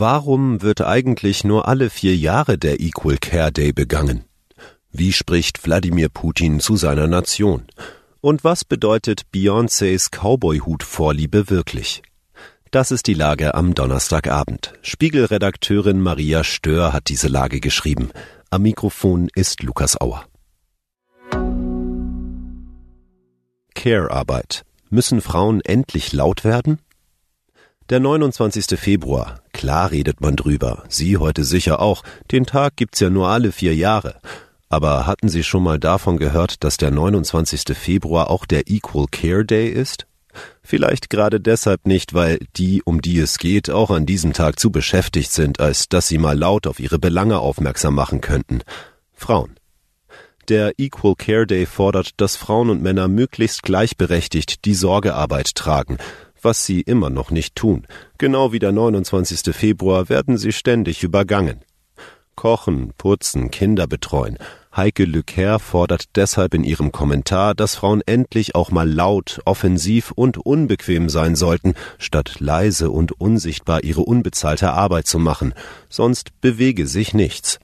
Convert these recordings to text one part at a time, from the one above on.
Warum wird eigentlich nur alle vier Jahre der Equal Care Day begangen? Wie spricht Wladimir Putin zu seiner Nation? Und was bedeutet Beyoncés Cowboy-Hut-Vorliebe wirklich? Das ist die Lage am Donnerstagabend. Spiegelredakteurin Maria Stör hat diese Lage geschrieben. Am Mikrofon ist Lukas Auer. Care-Arbeit. Müssen Frauen endlich laut werden? Der 29. Februar. Klar redet man drüber. Sie heute sicher auch. Den Tag gibt's ja nur alle vier Jahre. Aber hatten Sie schon mal davon gehört, dass der 29. Februar auch der Equal Care Day ist? Vielleicht gerade deshalb nicht, weil die, um die es geht, auch an diesem Tag zu beschäftigt sind, als dass sie mal laut auf ihre Belange aufmerksam machen könnten. Frauen. Der Equal Care Day fordert, dass Frauen und Männer möglichst gleichberechtigt die Sorgearbeit tragen was sie immer noch nicht tun. Genau wie der 29. Februar werden sie ständig übergangen. Kochen, putzen, Kinder betreuen. Heike Lücker fordert deshalb in ihrem Kommentar, dass Frauen endlich auch mal laut, offensiv und unbequem sein sollten, statt leise und unsichtbar ihre unbezahlte Arbeit zu machen, sonst bewege sich nichts.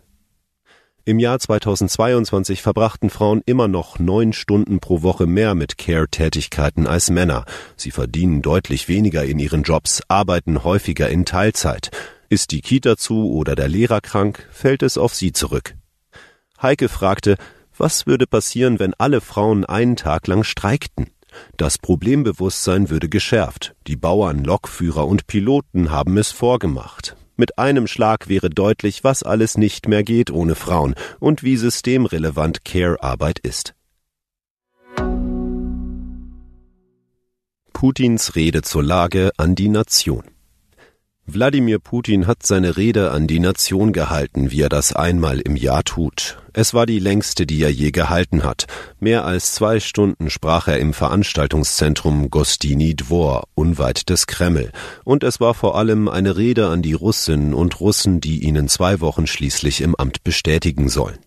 Im Jahr 2022 verbrachten Frauen immer noch neun Stunden pro Woche mehr mit Care-Tätigkeiten als Männer. Sie verdienen deutlich weniger in ihren Jobs, arbeiten häufiger in Teilzeit. Ist die Kita zu oder der Lehrer krank, fällt es auf sie zurück. Heike fragte, was würde passieren, wenn alle Frauen einen Tag lang streikten? Das Problembewusstsein würde geschärft. Die Bauern, Lokführer und Piloten haben es vorgemacht. Mit einem Schlag wäre deutlich, was alles nicht mehr geht ohne Frauen und wie systemrelevant Care-Arbeit ist. Putins Rede zur Lage an die Nation. Wladimir Putin hat seine Rede an die Nation gehalten, wie er das einmal im Jahr tut. Es war die längste, die er je gehalten hat. Mehr als zwei Stunden sprach er im Veranstaltungszentrum Gostini Dvor, unweit des Kreml. Und es war vor allem eine Rede an die Russinnen und Russen, die ihn in zwei Wochen schließlich im Amt bestätigen sollen.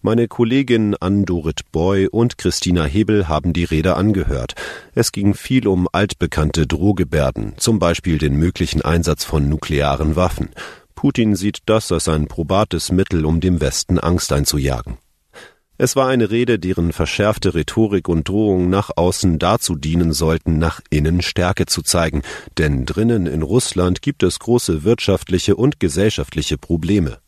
Meine Kolleginnen Ann-Dorit Boy und Christina Hebel haben die Rede angehört. Es ging viel um altbekannte Drohgebärden, zum Beispiel den möglichen Einsatz von nuklearen Waffen. Putin sieht das als ein probates Mittel, um dem Westen Angst einzujagen. Es war eine Rede, deren verschärfte Rhetorik und Drohung nach außen dazu dienen sollten, nach innen Stärke zu zeigen, denn drinnen in Russland gibt es große wirtschaftliche und gesellschaftliche Probleme.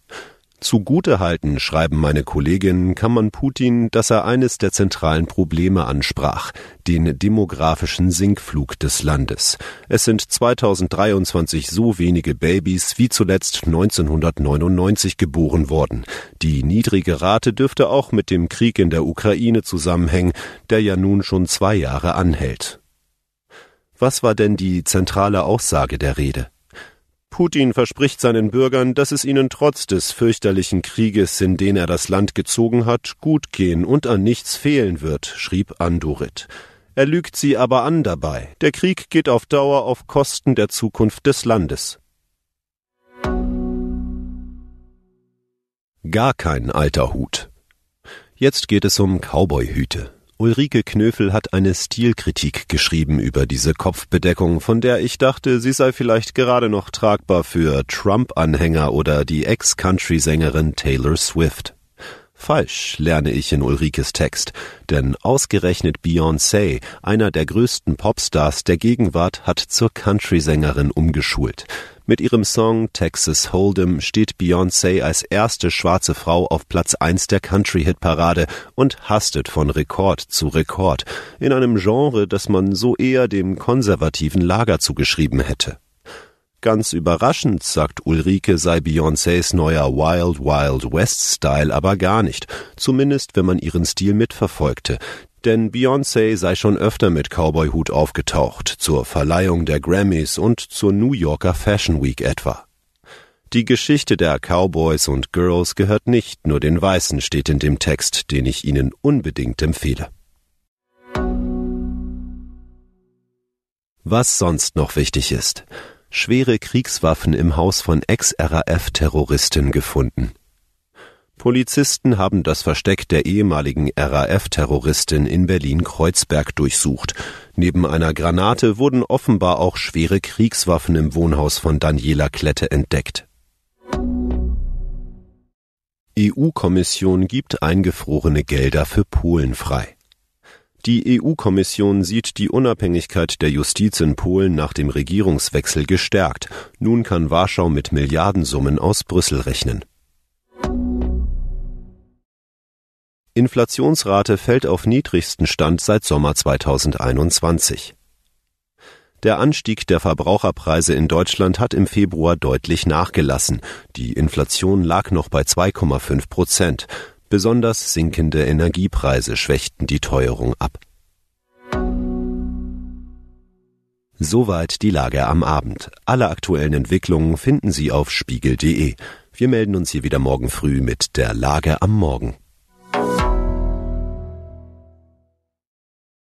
Zugutehalten, schreiben meine Kolleginnen, kann man Putin, dass er eines der zentralen Probleme ansprach, den demografischen Sinkflug des Landes. Es sind 2023 so wenige Babys wie zuletzt 1999 geboren worden. Die niedrige Rate dürfte auch mit dem Krieg in der Ukraine zusammenhängen, der ja nun schon zwei Jahre anhält. Was war denn die zentrale Aussage der Rede? Putin verspricht seinen Bürgern, dass es ihnen trotz des fürchterlichen Krieges, in den er das Land gezogen hat, gut gehen und an nichts fehlen wird, schrieb Andorit. Er lügt sie aber an dabei. Der Krieg geht auf Dauer auf Kosten der Zukunft des Landes. Gar kein alter Hut. Jetzt geht es um Cowboyhüte. Ulrike Knöfel hat eine Stilkritik geschrieben über diese Kopfbedeckung, von der ich dachte, sie sei vielleicht gerade noch tragbar für Trump-Anhänger oder die Ex-Country-Sängerin Taylor Swift. Falsch, lerne ich in Ulrikes Text, denn ausgerechnet Beyoncé, einer der größten Popstars der Gegenwart, hat zur Country-Sängerin umgeschult. Mit ihrem Song Texas Hold'em steht Beyoncé als erste schwarze Frau auf Platz 1 der Country-Hit-Parade und hastet von Rekord zu Rekord in einem Genre, das man so eher dem konservativen Lager zugeschrieben hätte. Ganz überraschend, sagt Ulrike, sei Beyoncés neuer Wild Wild West Style aber gar nicht, zumindest wenn man ihren Stil mitverfolgte denn Beyoncé sei schon öfter mit Cowboyhut aufgetaucht, zur Verleihung der Grammys und zur New Yorker Fashion Week etwa. Die Geschichte der Cowboys und Girls gehört nicht nur den Weißen, steht in dem Text, den ich Ihnen unbedingt empfehle. Was sonst noch wichtig ist. Schwere Kriegswaffen im Haus von Ex-RAF-Terroristen gefunden. Polizisten haben das Versteck der ehemaligen RAF-Terroristin in Berlin-Kreuzberg durchsucht. Neben einer Granate wurden offenbar auch schwere Kriegswaffen im Wohnhaus von Daniela Klette entdeckt. EU-Kommission gibt eingefrorene Gelder für Polen frei. Die EU-Kommission sieht die Unabhängigkeit der Justiz in Polen nach dem Regierungswechsel gestärkt. Nun kann Warschau mit Milliardensummen aus Brüssel rechnen. Inflationsrate fällt auf niedrigsten Stand seit Sommer 2021. Der Anstieg der Verbraucherpreise in Deutschland hat im Februar deutlich nachgelassen. Die Inflation lag noch bei 2,5 Prozent. Besonders sinkende Energiepreise schwächten die Teuerung ab. Soweit die Lage am Abend. Alle aktuellen Entwicklungen finden Sie auf spiegel.de. Wir melden uns hier wieder morgen früh mit der Lage am Morgen.